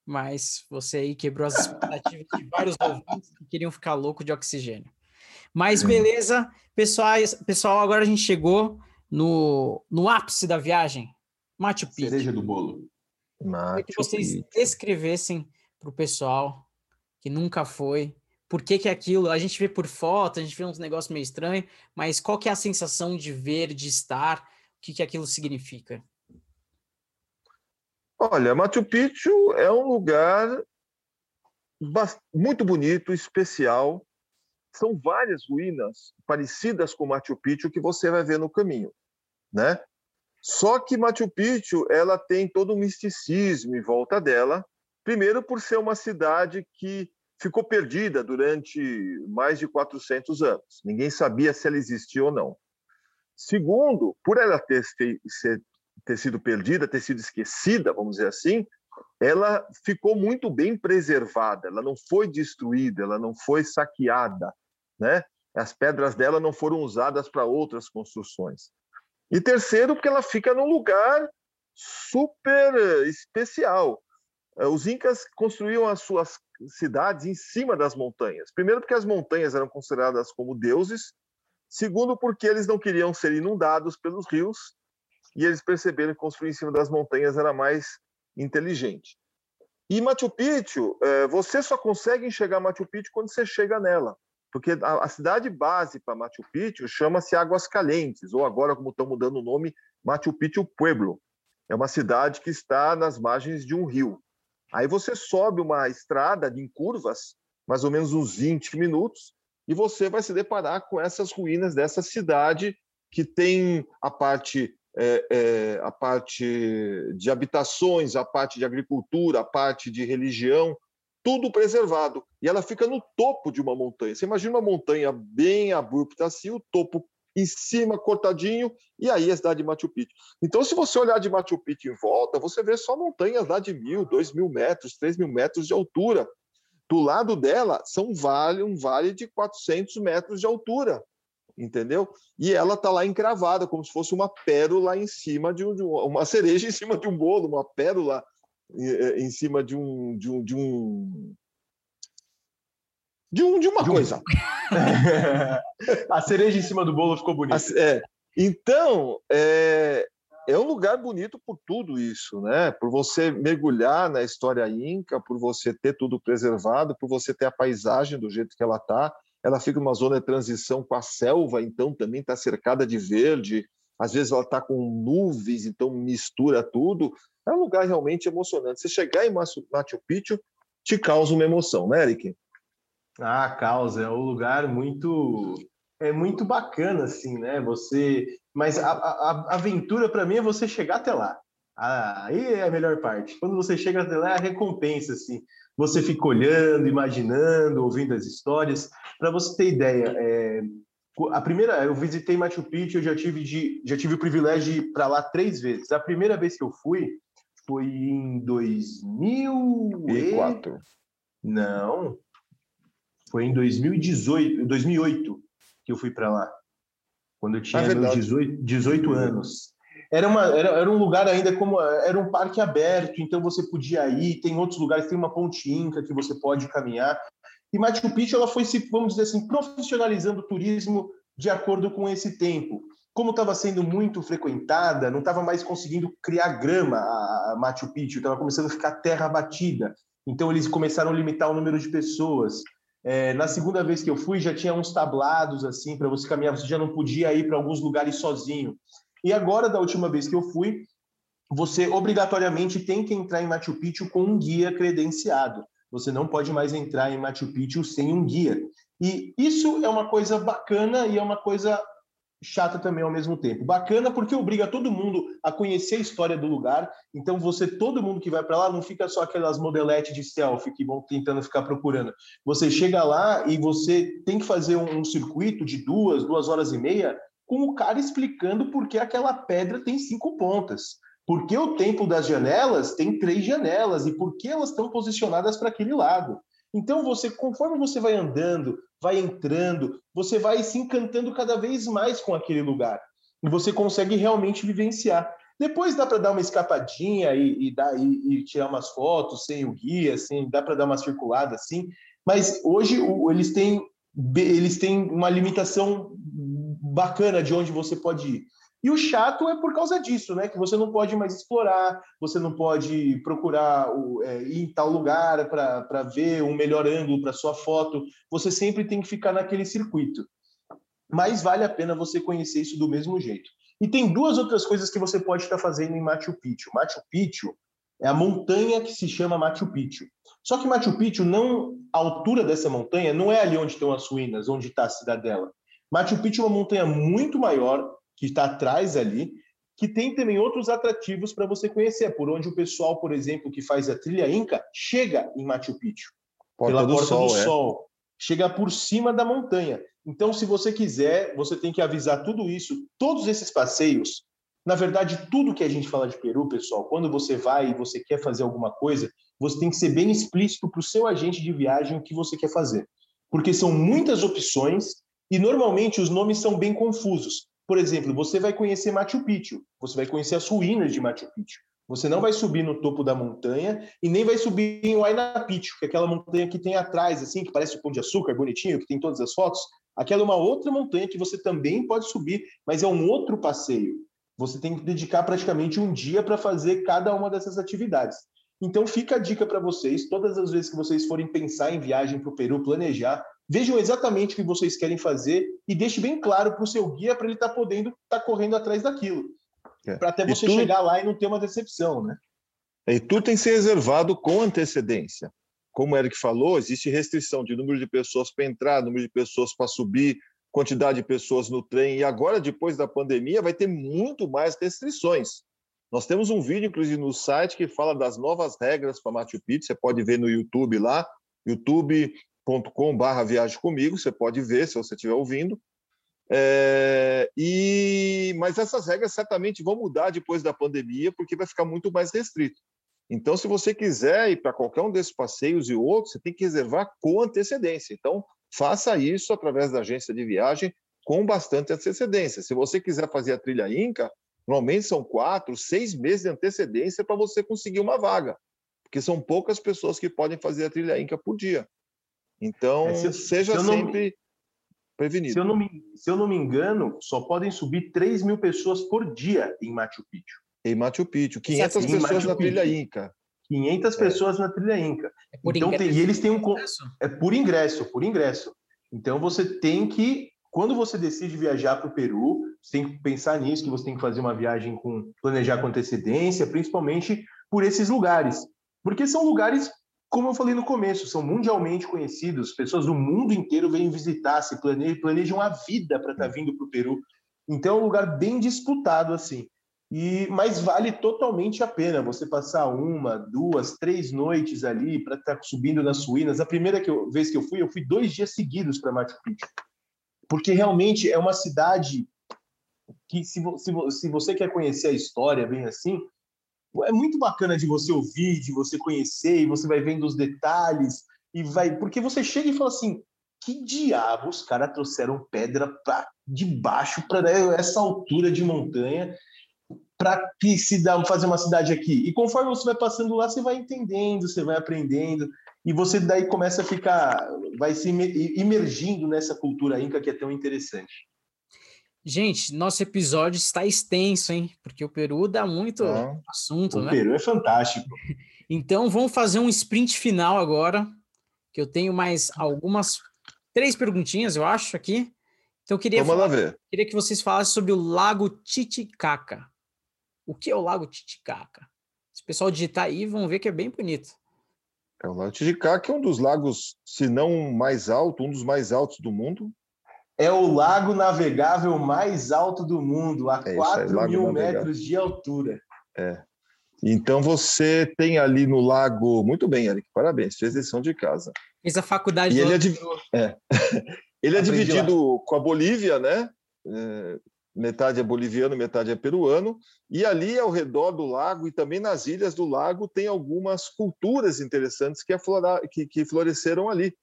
mas você aí quebrou as expectativas de vários ouvintes que queriam ficar louco de oxigênio. Mas beleza, pessoal, pessoal, agora a gente chegou no, no ápice da viagem, Machu Picchu. Cereja do bolo. Queria que vocês descrevessem para o pessoal que nunca foi, por que que é aquilo, a gente vê por foto, a gente vê uns negócios meio estranhos, mas qual que é a sensação de ver, de estar, o que que aquilo significa? Olha, Machu Picchu é um lugar muito bonito, especial. São várias ruínas parecidas com Machu Picchu que você vai ver no caminho, né? Só que Machu Picchu ela tem todo um misticismo em volta dela. Primeiro por ser uma cidade que ficou perdida durante mais de 400 anos. Ninguém sabia se ela existia ou não. Segundo, por ela ter, ter sido perdida, ter sido esquecida, vamos dizer assim, ela ficou muito bem preservada, ela não foi destruída, ela não foi saqueada, né? As pedras dela não foram usadas para outras construções. E terceiro, porque ela fica num lugar super especial. Eh, os incas construíam as suas cidades em cima das montanhas. Primeiro, porque as montanhas eram consideradas como deuses. Segundo, porque eles não queriam ser inundados pelos rios e eles perceberam que construir em cima das montanhas era mais inteligente. E Machu Picchu, é, você só consegue enxergar Machu Picchu quando você chega nela, porque a, cidade base para Machu Picchu chama-se Águas Calientes, ou agora, como estão mudando o nome, Machu Picchu Pueblo. É uma cidade que está nas margens de um rio. Aí você sobe uma estrada em curvas, mais ou menos uns 20 minutos, e você vai se deparar com essas ruínas dessa cidade que tem a parte é, é, a parte de habitações, a parte de agricultura, a parte de religião, tudo preservado. E ela fica no topo de uma montanha. Você imagina uma montanha bem abrupta assim, o topo em cima, cortadinho, e aí a cidade de Machu Picchu. Então, se você olhar de Machu Picchu em volta, você vê só montanhas lá de mil, dois mil metros, três mil metros de altura. Do lado dela, são vale, um vale de 400 metros de altura entendeu? E ela tá lá encravada, como se fosse uma pérola em cima de, um, uma cereja em cima de um bolo, uma pérola em cima de um de um de um de, um, de uma de coisa. a cereja em cima do bolo ficou bonita. É. Então, é, é um lugar bonito por tudo isso, né? Por você mergulhar na história inca, por você ter tudo preservado, por você ter a paisagem do jeito que ela tá ela fica numa zona de transição com a selva, então também está cercada de verde. Às vezes ela está com nuvens, então mistura tudo. É um lugar realmente emocionante. Você chegar em Machu Picchu te causa uma emoção, né, Eric? Ah, causa. É um lugar muito é muito bacana, assim, né? Você, mas a, a, a aventura para mim é você chegar até lá. Aí é a melhor parte. Quando você chega até lá, é a recompensa, assim. Você fica olhando, imaginando, ouvindo as histórias. Para você ter ideia, é, a primeira, eu visitei Machu Picchu, eu já tive, de, já tive o privilégio de ir para lá três vezes. A primeira vez que eu fui foi em 2004. E... Não, foi em 2018, 2008 que eu fui para lá, quando eu tinha é 18, 18 anos era, uma, era, era, um lugar ainda como era um parque aberto, então você podia ir. Tem outros lugares, tem uma ponte inca que você pode caminhar. E Machu Picchu ela foi se, vamos dizer assim, profissionalizando o turismo de acordo com esse tempo. Como estava sendo muito frequentada, não estava mais conseguindo criar grama a Machu Picchu, estava começando a ficar terra batida. Então eles começaram a limitar o número de pessoas. É, na segunda vez que eu fui, já tinha uns tablados assim para você caminhar, você já não podia ir para alguns lugares sozinho. E agora, da última vez que eu fui, você obrigatoriamente tem que entrar em Machu Picchu com um guia credenciado. Você não pode mais entrar em Machu Picchu sem um guia. E isso é uma coisa bacana e é uma coisa chata também ao mesmo tempo. Bacana porque obriga todo mundo a conhecer a história do lugar. Então você, todo mundo que vai para lá, não fica só aquelas modeletes de selfie que vão tentando ficar procurando. Você chega lá e você tem que fazer um, um circuito de duas, duas horas e meia com o cara explicando por que aquela pedra tem cinco pontas. Por que o tempo das janelas tem três janelas e por que elas estão posicionadas para aquele lado. Então, você, conforme você vai andando, vai entrando, você vai se encantando cada vez mais com aquele lugar. E você consegue realmente vivenciar. Depois dá para dar uma escapadinha e, e, dar, e, e, tirar umas fotos sem o guia, assim, dá para dar uma circulada assim. Mas hoje o, eles têm eles têm uma limitação bacana de onde você pode ir. E o chato é por causa disso, né? Que você não pode mais explorar, você não pode procurar o, é, ir em tal lugar para ver um melhor ângulo para sua foto. Você sempre tem que ficar naquele circuito. Mas vale a pena você conhecer isso do mesmo jeito. E tem duas outras coisas que você pode estar fazendo em Machu Picchu. Machu Picchu é a montanha que se chama Machu Picchu. Só que Machu Picchu, não, a altura dessa montanha não é ali onde estão as ruínas, onde está a cidadela. Machu Picchu é uma montanha muito maior, que está atrás ali, que tem também outros atrativos para você conhecer, por onde o pessoal, por exemplo, que faz a trilha Inca, chega em Machu Picchu. Porta pela do Porta Sol, do é. Sol. Chega por cima da montanha. Então, se você quiser, você tem que avisar tudo isso. Todos esses passeios, na verdade, tudo que a gente fala de Peru, pessoal, quando você vai e você quer fazer alguma coisa, você tem que ser bem explícito para o seu agente de viagem o que você quer fazer. Porque são muitas opções e normalmente os nomes são bem confusos. Por exemplo, você vai conhecer Machu Picchu, você vai conhecer as ruínas de Machu Picchu. Você não vai subir no topo da montanha e nem vai subir em Huayna Picchu, que é aquela montanha que tem atrás, assim, que parece o Pão de Açúcar, bonitinho, que tem todas as fotos. Aquela é uma outra montanha que você também pode subir, mas é um outro passeio. Você tem que dedicar praticamente um dia para fazer cada uma dessas atividades. Então fica a dica para vocês, todas as vezes que vocês forem pensar em viagem para o Peru, planejar, Vejam exatamente o que vocês querem fazer e deixe bem claro para o seu guia para ele estar tá podendo estar tá correndo atrás daquilo. É. Para até você tu... chegar lá e não ter uma decepção, né? E tudo tem que ser reservado com antecedência. Como o Eric falou, existe restrição de número de pessoas para entrar, número de pessoas para subir, quantidade de pessoas no trem. E agora, depois da pandemia, vai ter muito mais restrições. Nós temos um vídeo, inclusive, no site que fala das novas regras para Machu Picchu. Você pode ver no YouTube lá, YouTube barra viagem comigo, você pode ver se você estiver ouvindo. É, e mas essas regras certamente vão mudar depois da pandemia, porque vai ficar muito mais restrito. Então, se você quiser ir para qualquer um desses passeios e outros, você tem que reservar com antecedência. Então, faça isso através da agência de viagem com bastante antecedência. Se você quiser fazer a trilha Inca, normalmente são quatro, seis meses de antecedência para você conseguir uma vaga, porque são poucas pessoas que podem fazer a trilha Inca por dia. Então, é, se, seja se sempre não, prevenido. Se eu, não me, se eu não me engano, só podem subir 3 mil pessoas por dia em Machu Picchu. Em Machu Picchu, 500 pessoas Machu na trilha Inca. 500 é. pessoas na trilha Inca. É por então, ingresso, tem, e eles têm um é por ingresso, por ingresso. Então você tem que quando você decide viajar para o Peru, você tem que pensar nisso, que você tem que fazer uma viagem com planejar com antecedência, principalmente por esses lugares, porque são lugares como eu falei no começo, são mundialmente conhecidos, pessoas do mundo inteiro vêm visitar, se planejam, planejam a vida para estar tá vindo para o Peru. Então é um lugar bem disputado assim. E mas vale totalmente a pena você passar uma, duas, três noites ali para estar tá subindo nas ruínas. A primeira que eu, vez que eu fui, eu fui dois dias seguidos para Machu Picchu, porque realmente é uma cidade que se, se, se você quer conhecer a história bem assim, é muito bacana de você ouvir, de você conhecer, e você vai vendo os detalhes, e vai. Porque você chega e fala assim: que diabos os caras trouxeram pedra pra, de baixo para né, essa altura de montanha para que se dá fazer uma cidade aqui. E conforme você vai passando lá, você vai entendendo, você vai aprendendo e você daí começa a ficar, vai se imergindo nessa cultura inca que é tão interessante. Gente, nosso episódio está extenso, hein? Porque o Peru dá muito é. assunto, o né? O Peru é fantástico. Então, vamos fazer um sprint final agora, que eu tenho mais algumas três perguntinhas, eu acho, aqui. Então, eu queria, vamos falar, queria que vocês falassem sobre o Lago Titicaca. O que é o Lago Titicaca? Se o pessoal digitar aí, vão ver que é bem bonito. É o Lago Titicaca é um dos lagos, se não mais alto, um dos mais altos do mundo é o lago navegável mais alto do mundo, a é 4 aí, mil navegável. metros de altura. É. Então você tem ali no lago. Muito bem, Eric, parabéns, fez lição de casa. Fez a faculdade e ele, é, div... é. ele é dividido lá. com a Bolívia, né? É, metade é boliviano, metade é peruano, e ali ao redor do lago e também nas ilhas do lago tem algumas culturas interessantes que, aflorar, que, que floresceram ali.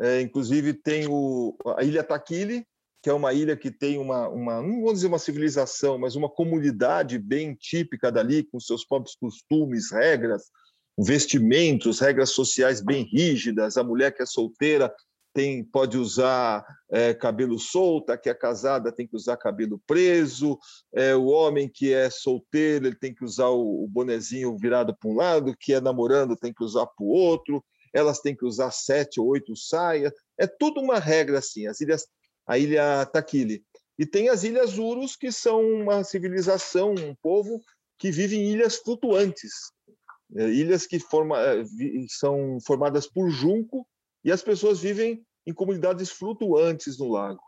É, inclusive tem o, a Ilha Taquile, que é uma ilha que tem uma, uma, não vou dizer uma civilização, mas uma comunidade bem típica dali, com seus próprios costumes, regras, vestimentos, regras sociais bem rígidas. A mulher que é solteira tem, pode usar é, cabelo solto, a que é casada tem que usar cabelo preso, é, o homem que é solteiro ele tem que usar o, o bonezinho virado para um lado, que é namorando tem que usar para o outro, elas têm que usar sete ou oito saias, é tudo uma regra assim, as ilhas, a ilha Taquile. E tem as ilhas Urus, que são uma civilização, um povo que vive em ilhas flutuantes, é, ilhas que forma, é, são formadas por junco e as pessoas vivem em comunidades flutuantes no lago.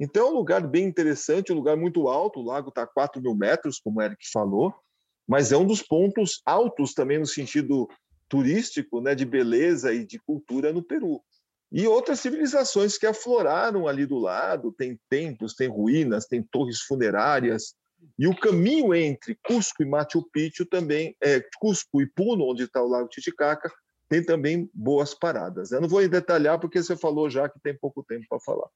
Então é um lugar bem interessante, um lugar muito alto, o lago está a 4 mil metros, como o Eric falou, mas é um dos pontos altos também no sentido turístico, né, de beleza e de cultura no Peru. E outras civilizações que afloraram ali do lado, tem templos, tem ruínas, tem torres funerárias, e o caminho entre Cusco e Machu Picchu também, é, Cusco e Puno, onde está o Lago Titicaca, tem também boas paradas. Eu não vou detalhar porque você falou já que tem pouco tempo para falar.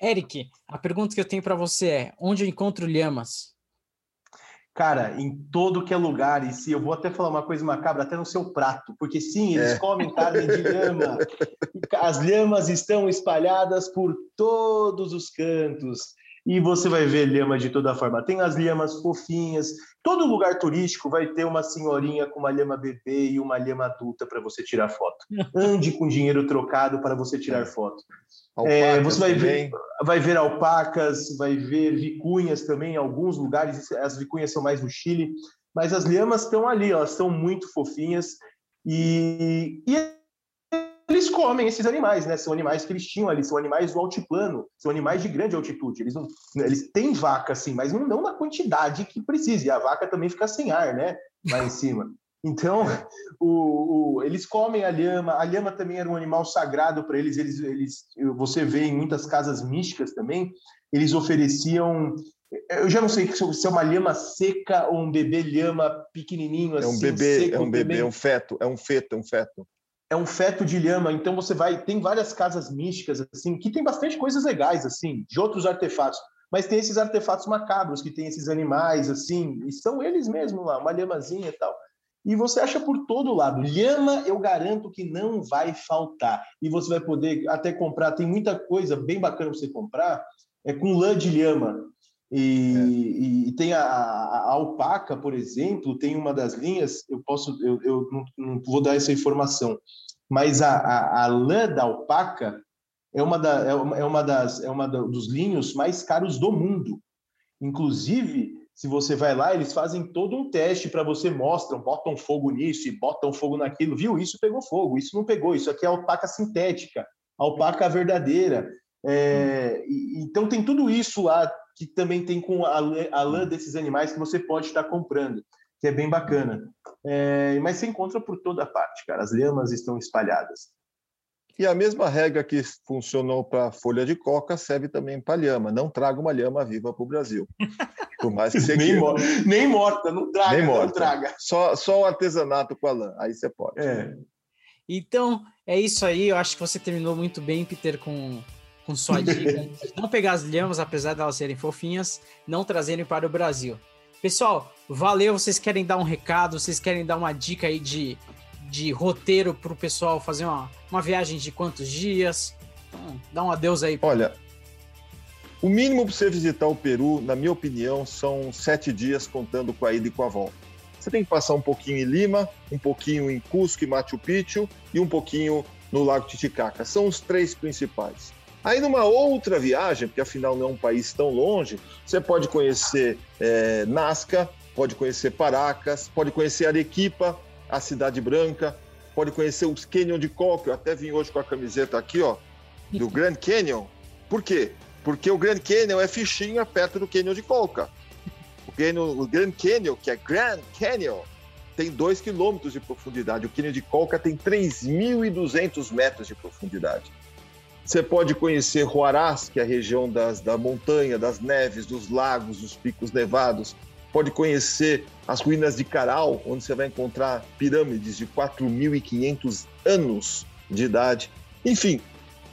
Eric, a pergunta que eu tenho para você é: onde eu encontro lhamas? Cara, em todo que é lugar, e se eu vou até falar uma coisa macabra, até no seu prato, porque sim, eles é. comem carne de lhama. As lhamas estão espalhadas por todos os cantos e você vai ver lhama de toda forma. Tem as lhamas fofinhas. Todo lugar turístico vai ter uma senhorinha com uma lhama bebê e uma lhama adulta para você tirar foto. Ande com dinheiro trocado para você tirar foto. É, você vai ver, vai ver alpacas, vai ver vicunhas também em alguns lugares. As vicunhas são mais no Chile, mas as lhamas estão ali, elas são muito fofinhas. E, e eles comem esses animais, né? São animais que eles tinham ali, são animais do altiplano, são animais de grande altitude. Eles, não, eles têm vaca, sim, mas não, não na quantidade que precisa. E a vaca também fica sem ar, né? Lá em cima. Então, o, o, eles comem a lhama. A lhama também era um animal sagrado para eles. eles. Eles, você vê em muitas casas místicas também, eles ofereciam. Eu já não sei se é uma lhama seca ou um bebê lhama pequenininho assim. É um assim, bebê, seco, é um bebê, também. é um feto, é um feto, é um feto é um feto de lhama, então você vai, tem várias casas místicas assim, que tem bastante coisas legais assim, de outros artefatos, mas tem esses artefatos macabros que tem esses animais assim, e são eles mesmos lá, uma lhamazinha e tal. E você acha por todo lado. Lhama, eu garanto que não vai faltar. E você vai poder até comprar, tem muita coisa bem bacana para você comprar, é com lã de lhama. E, é. e, tem a, a, alpaca, por exemplo, tem uma das linhas, eu posso, eu, eu não, não, vou dar essa informação, mas a, a, a, lã da alpaca é uma, da, é uma, é uma das é uma dos linhos mais caros do mundo. Inclusive, se você vai lá, eles fazem todo um teste para você, mostram, botam fogo nisso e botam fogo naquilo, viu? Isso pegou fogo, isso não pegou, isso aqui é alpaca sintética, alpaca verdadeira. É, então tem tudo isso lá que também tem com a, a lã desses animais que você pode estar comprando, que é bem bacana. É, mas se encontra por toda parte, cara. As lhamas estão espalhadas. E a mesma regra que funcionou para folha de coca serve também para lhama. Não traga uma lhama viva para o Brasil. Por mais que você nem, mor nem morta, não traga, nem morta. não traga. Só, só o artesanato com a lã, aí você pode. É. Então, é isso aí. Eu acho que você terminou muito bem, Peter, com com sua dica. não pegar as lhamas, apesar de elas serem fofinhas, não trazerem para o Brasil. Pessoal, valeu. Vocês querem dar um recado? Vocês querem dar uma dica aí de, de roteiro para o pessoal fazer uma, uma viagem de quantos dias? Então, dá um adeus aí. Olha, o mínimo para você visitar o Peru, na minha opinião, são sete dias contando com a ida e com a volta. Você tem que passar um pouquinho em Lima, um pouquinho em Cusco e Machu Picchu e um pouquinho no Lago Titicaca. São os três principais. Aí, numa outra viagem, porque afinal não é um país tão longe, você pode conhecer é, Nazca, pode conhecer Paracas, pode conhecer Arequipa, a Cidade Branca, pode conhecer os Canyon de Coque. Eu até vim hoje com a camiseta aqui, ó, do Grand Canyon. Por quê? Porque o Grand Canyon é fichinha perto do Canyon de Colca. O, Canyon, o Grand Canyon, que é Grand Canyon, tem 2 quilômetros de profundidade. O Canyon de Colca tem 3.200 metros de profundidade. Você pode conhecer Huaraz, que é a região das, da montanha, das neves, dos lagos, dos picos nevados. Pode conhecer as ruínas de Caral, onde você vai encontrar pirâmides de 4.500 anos de idade. Enfim,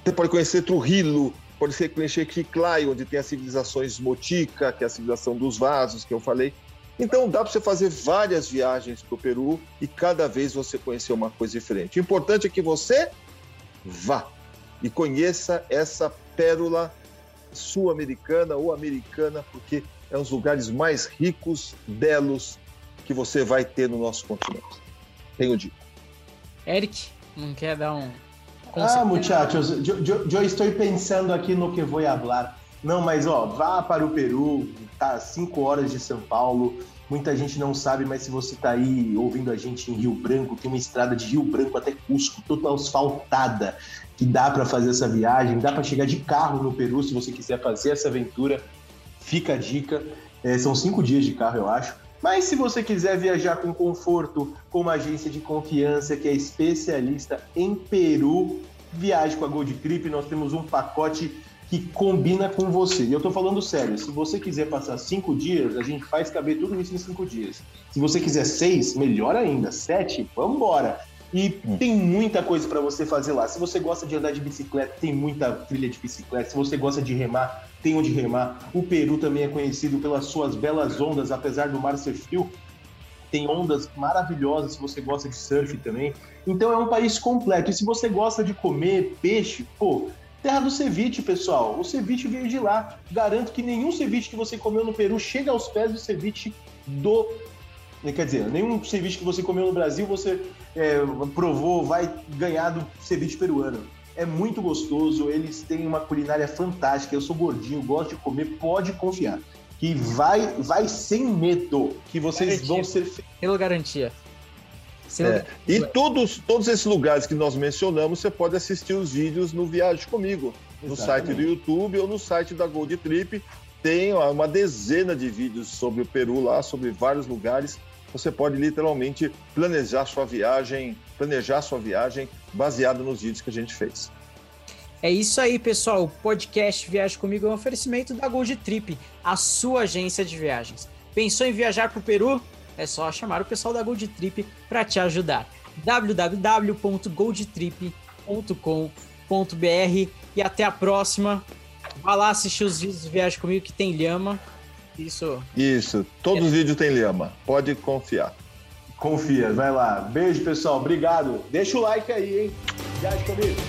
você pode conhecer Trujillo, pode ser Clenchequiclai, onde tem as civilizações Motica, que é a civilização dos vasos, que eu falei. Então dá para você fazer várias viagens para o Peru e cada vez você conhecer uma coisa diferente. O importante é que você vá e conheça essa pérola sul-americana ou americana, porque é um dos lugares mais ricos, belos que você vai ter no nosso continente. Tenho dito. Eric, não quer dar um. Ah, muchachos, eu, eu, eu estou pensando aqui no que vou falar. Não, mas ó, vá para o Peru, tá a 5 horas de São Paulo. Muita gente não sabe, mas se você tá aí ouvindo a gente em Rio Branco, tem uma estrada de Rio Branco até Cusco, toda asfaltada, que dá para fazer essa viagem, dá para chegar de carro no Peru se você quiser fazer essa aventura. Fica a dica. É, são cinco dias de carro, eu acho. Mas se você quiser viajar com conforto, com uma agência de confiança que é especialista em Peru, viaje com a Gold Trip. Nós temos um pacote que combina com você. E eu tô falando sério, se você quiser passar cinco dias, a gente faz caber tudo isso em cinco dias. Se você quiser seis, melhor ainda. Sete, vamos embora. E hum. tem muita coisa para você fazer lá. Se você gosta de andar de bicicleta, tem muita trilha de bicicleta. Se você gosta de remar, tem onde remar. O Peru também é conhecido pelas suas belas ondas, apesar do mar ser frio. Tem ondas maravilhosas se você gosta de surf também. Então é um país completo. E se você gosta de comer peixe, pô, terra do ceviche, pessoal. O ceviche veio de lá. Garanto que nenhum ceviche que você comeu no Peru chega aos pés do ceviche do Quer dizer, nenhum ceviche que você comeu no Brasil você é, provou vai ganhar do ceviche peruano é muito gostoso, eles têm uma culinária fantástica. Eu sou gordinho, gosto de comer, pode confiar. Que vai, vai sem medo, que vocês garantia. vão ser. Pela garantia. É. E todos, todos esses lugares que nós mencionamos, você pode assistir os vídeos no Viagem Comigo, no Exatamente. site do YouTube ou no site da Gold Trip. Tem uma dezena de vídeos sobre o Peru lá, sobre vários lugares. Você pode literalmente planejar sua viagem, planejar sua viagem baseado nos vídeos que a gente fez. É isso aí, pessoal. O podcast Viagem Comigo é um oferecimento da Gold Trip, a sua agência de viagens. Pensou em viajar para o Peru? É só chamar o pessoal da Gold Trip para te ajudar. www.goldtrip.com.br e até a próxima. Vá lá assistir os vídeos de Viagem Comigo que tem lhama. Isso. Isso. Todos é. os vídeos têm lhama. Pode confiar. Confia, vai lá. Beijo, pessoal. Obrigado. Deixa o like aí, hein? Viagem comigo.